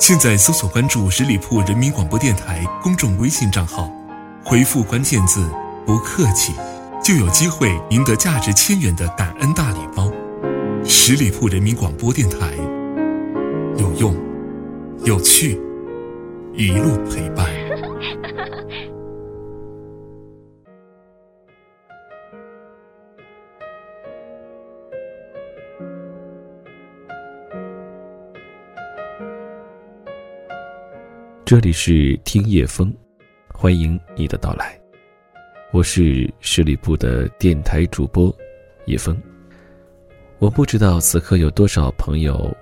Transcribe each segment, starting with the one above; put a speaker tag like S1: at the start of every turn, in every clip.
S1: 现在搜索关注十里铺人民广播电台公众微信账号，回复关键字“不客气”，就有机会赢得价值千元的感恩大礼包。十里铺人民广播电台，有用，有趣，一路陪伴。
S2: 这里是听夜风，欢迎你的到来。我是十里铺的电台主播叶风。我不知道此刻有多少朋友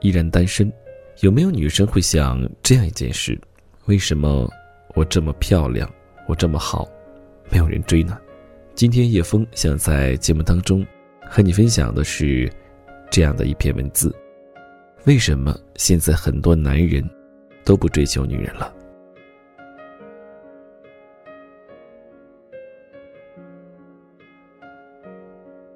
S2: 依然单身，有没有女生会想这样一件事：为什么我这么漂亮，我这么好，没有人追呢？今天叶风想在节目当中和你分享的是这样的一篇文字：为什么现在很多男人？都不追求女人了。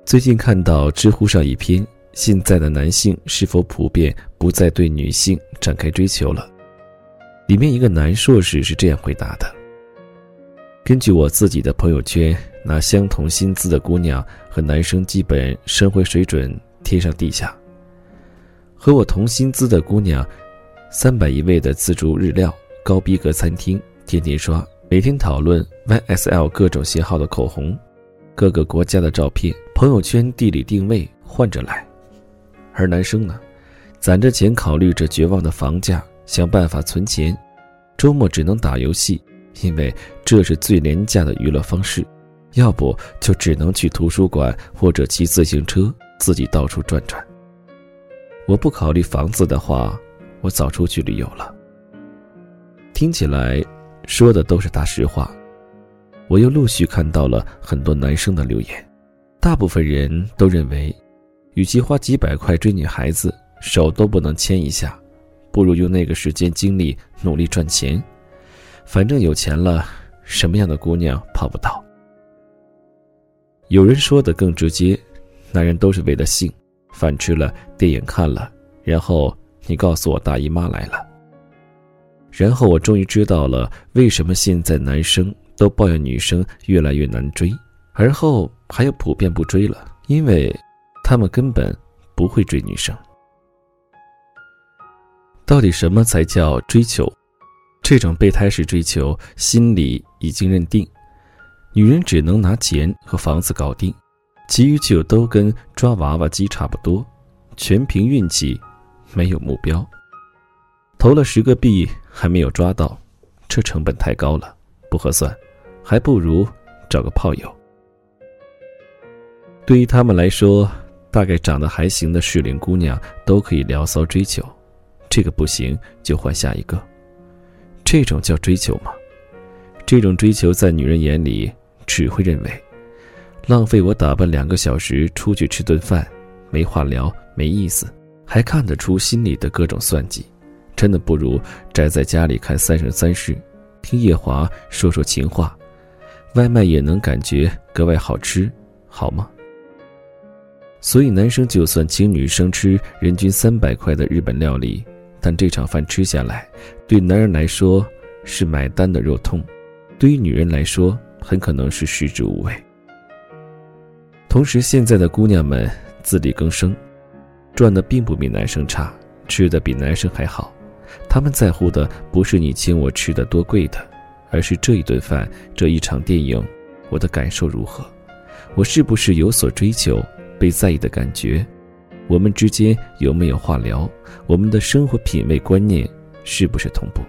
S2: 最近看到知乎上一篇：现在的男性是否普遍不再对女性展开追求了？里面一个男硕士是这样回答的：根据我自己的朋友圈，拿相同薪资的姑娘和男生基本生活水准天上地下。和我同薪资的姑娘。三百一位的自助日料高逼格餐厅，天天刷，每天讨论 YSL 各种型号的口红，各个国家的照片，朋友圈地理定位换着来。而男生呢，攒着钱，考虑着绝望的房价，想办法存钱，周末只能打游戏，因为这是最廉价的娱乐方式，要不就只能去图书馆或者骑自行车自己到处转转。我不考虑房子的话。我早出去旅游了。听起来，说的都是大实话。我又陆续看到了很多男生的留言，大部分人都认为，与其花几百块追女孩子，手都不能牵一下，不如用那个时间精力努力赚钱。反正有钱了，什么样的姑娘泡不到？有人说的更直接，男人都是为了性，饭吃了，电影看了，然后。你告诉我大姨妈来了，然后我终于知道了为什么现在男生都抱怨女生越来越难追，而后还有普遍不追了，因为他们根本不会追女生。到底什么才叫追求？这种备胎式追求，心里已经认定，女人只能拿钱和房子搞定，其余就都跟抓娃娃机差不多，全凭运气。没有目标，投了十个币还没有抓到，这成本太高了，不合算，还不如找个炮友。对于他们来说，大概长得还行的适龄姑娘都可以聊骚追求，这个不行就换下一个。这种叫追求吗？这种追求在女人眼里只会认为，浪费我打扮两个小时出去吃顿饭，没话聊，没意思。还看得出心里的各种算计，真的不如宅在家里看《三生三世》，听夜华说说情话，外卖也能感觉格外好吃，好吗？所以男生就算请女生吃人均三百块的日本料理，但这场饭吃下来，对男人来说是买单的肉痛，对于女人来说很可能是食之无味。同时，现在的姑娘们自力更生。赚的并不比男生差，吃的比男生还好。他们在乎的不是你请我吃的多贵的，而是这一顿饭、这一场电影，我的感受如何？我是不是有所追求、被在意的感觉？我们之间有没有话聊？我们的生活品味观念是不是同步？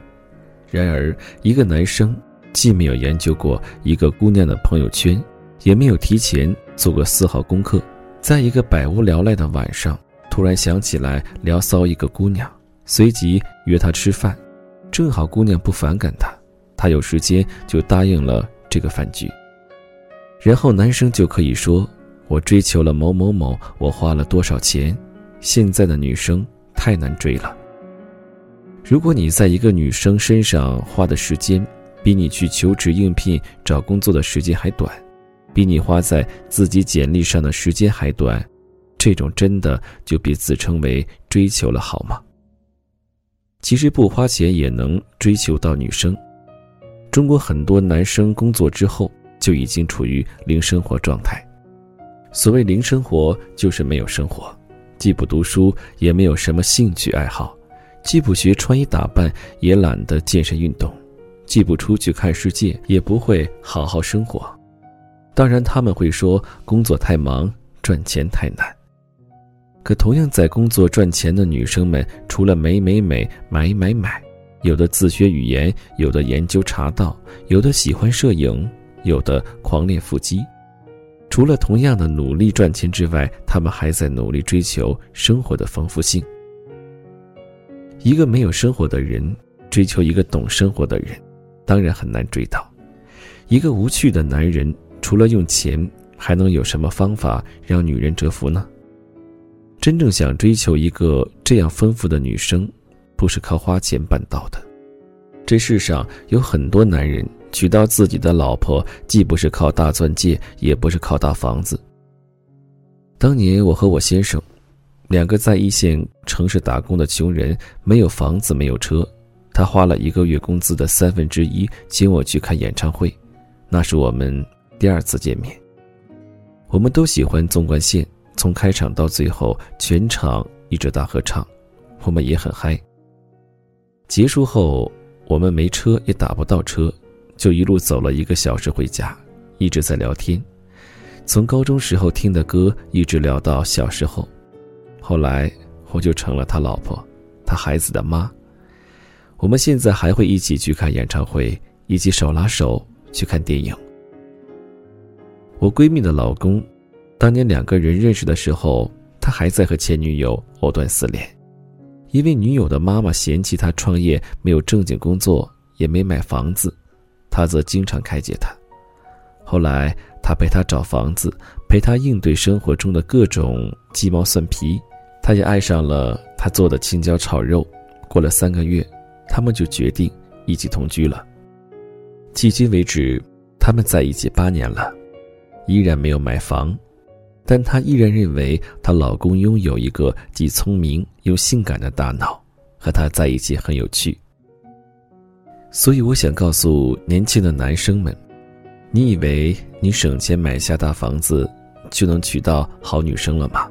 S2: 然而，一个男生既没有研究过一个姑娘的朋友圈，也没有提前做过丝毫功课，在一个百无聊赖的晚上。突然想起来聊骚一个姑娘，随即约她吃饭，正好姑娘不反感他，他有时间就答应了这个饭局。然后男生就可以说：“我追求了某某某，我花了多少钱。”现在的女生太难追了。如果你在一个女生身上花的时间，比你去求职应聘找工作的时间还短，比你花在自己简历上的时间还短，这种真的就别自称为追求了好吗？其实不花钱也能追求到女生。中国很多男生工作之后就已经处于零生活状态。所谓零生活，就是没有生活，既不读书，也没有什么兴趣爱好，既不学穿衣打扮，也懒得健身运动。既不出去看世界，也不会好好生活。当然，他们会说工作太忙，赚钱太难。可同样在工作赚钱的女生们，除了美美美、买买买，有的自学语言，有的研究茶道，有的喜欢摄影，有的狂练腹肌。除了同样的努力赚钱之外，他们还在努力追求生活的丰富性。一个没有生活的人，追求一个懂生活的人。当然很难追到，一个无趣的男人，除了用钱，还能有什么方法让女人折服呢？真正想追求一个这样丰富的女生，不是靠花钱办到的。这世上有很多男人娶到自己的老婆，既不是靠大钻戒，也不是靠大房子。当年我和我先生，两个在一线城市打工的穷人，没有房子，没有车。他花了一个月工资的三分之一请我去看演唱会，那是我们第二次见面。我们都喜欢纵贯线，从开场到最后全场一直大合唱，我们也很嗨。结束后，我们没车也打不到车，就一路走了一个小时回家，一直在聊天，从高中时候听的歌一直聊到小时候，后来我就成了他老婆，他孩子的妈。我们现在还会一起去看演唱会，一起手拉手去看电影。我闺蜜的老公，当年两个人认识的时候，他还在和前女友藕断丝连，因为女友的妈妈嫌弃他创业没有正经工作，也没买房子，他则经常开解他。后来他陪他找房子，陪他应对生活中的各种鸡毛蒜皮，他也爱上了他做的青椒炒肉。过了三个月。他们就决定一起同居了。迄今为止，他们在一起八年了，依然没有买房，但她依然认为她老公拥有一个既聪明又性感的大脑，和她在一起很有趣。所以，我想告诉年轻的男生们：，你以为你省钱买下大房子就能娶到好女生了吗？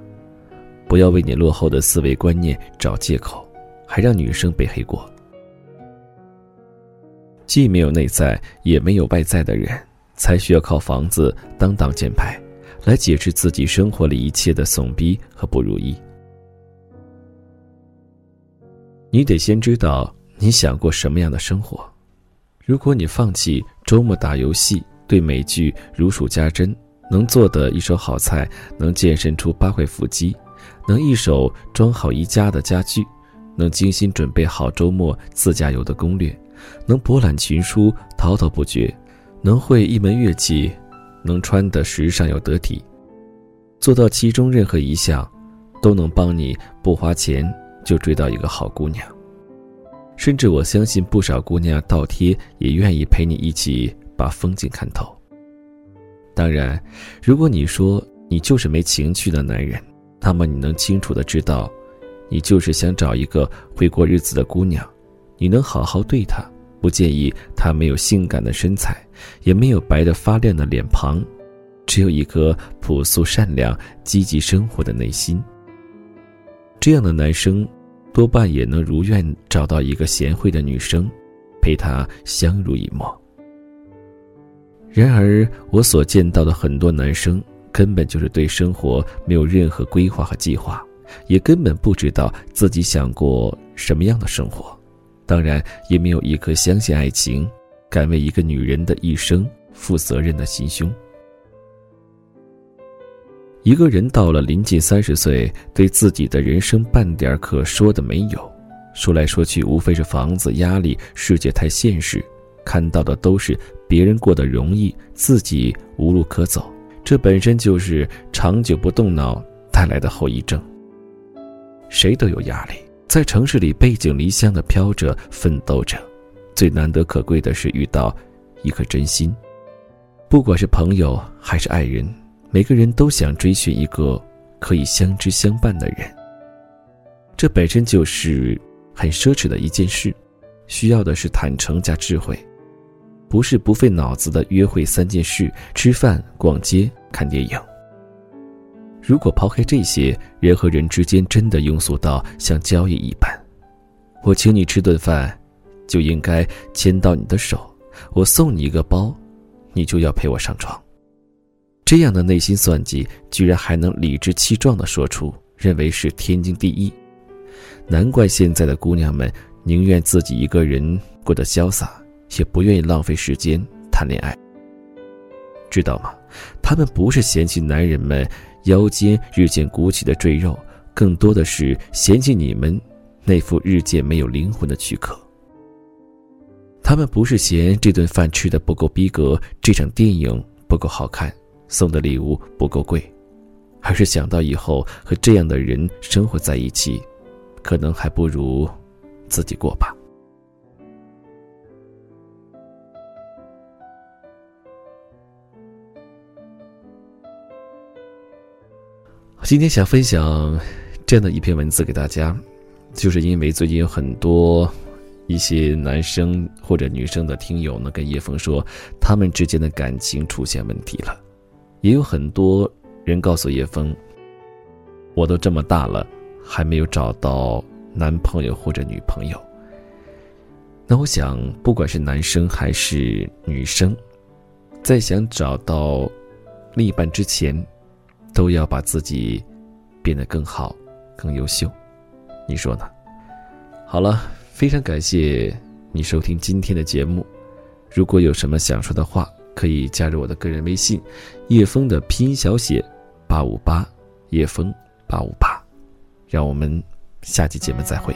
S2: 不要为你落后的思维观念找借口，还让女生背黑锅。既没有内在，也没有外在的人，才需要靠房子当挡箭牌，来解释自己生活里一切的怂逼和不如意。你得先知道你想过什么样的生活。如果你放弃周末打游戏，对美剧如数家珍，能做的一手好菜，能健身出八块腹肌，能一手装好宜家的家具，能精心准备好周末自驾游的攻略。能博览群书，滔滔不绝；能会一门乐器，能穿得时尚又得体，做到其中任何一项，都能帮你不花钱就追到一个好姑娘。甚至我相信，不少姑娘倒贴也愿意陪你一起把风景看透。当然，如果你说你就是没情趣的男人，那么你能清楚的知道，你就是想找一个会过日子的姑娘，你能好好对她。不介意她没有性感的身材，也没有白得发亮的脸庞，只有一颗朴素、善良、积极生活的内心。这样的男生，多半也能如愿找到一个贤惠的女生，陪他相濡以沫。然而，我所见到的很多男生，根本就是对生活没有任何规划和计划，也根本不知道自己想过什么样的生活。当然，也没有一颗相信爱情、敢为一个女人的一生负责任的心胸。一个人到了临近三十岁，对自己的人生半点可说的没有，说来说去，无非是房子、压力、世界太现实，看到的都是别人过得容易，自己无路可走。这本身就是长久不动脑带来的后遗症。谁都有压力，在城市里背井离乡的飘着、奋斗着，最难得可贵的是遇到一颗真心。不管是朋友还是爱人，每个人都想追寻一个可以相知相伴的人。这本身就是。很奢侈的一件事，需要的是坦诚加智慧，不是不费脑子的约会三件事：吃饭、逛街、看电影。如果抛开这些，人和人之间真的庸俗到像交易一般，我请你吃顿饭，就应该牵到你的手；我送你一个包，你就要陪我上床。这样的内心算计，居然还能理直气壮地说出，认为是天经地义。难怪现在的姑娘们宁愿自己一个人过得潇洒，也不愿意浪费时间谈恋爱。知道吗？他们不是嫌弃男人们腰间日渐鼓起的赘肉，更多的是嫌弃你们那副日渐没有灵魂的躯壳。他们不是嫌这顿饭吃的不够逼格，这场电影不够好看，送的礼物不够贵，而是想到以后和这样的人生活在一起。可能还不如自己过吧。今天想分享这样的一篇文字给大家，就是因为最近有很多一些男生或者女生的听友呢，跟叶峰说他们之间的感情出现问题了，也有很多人告诉叶峰，我都这么大了。还没有找到男朋友或者女朋友，那我想，不管是男生还是女生，在想找到另一半之前，都要把自己变得更好、更优秀。你说呢？好了，非常感谢你收听今天的节目。如果有什么想说的话，可以加入我的个人微信：叶枫的拼音小写八五八，叶枫八五八。让我们下期节目再会。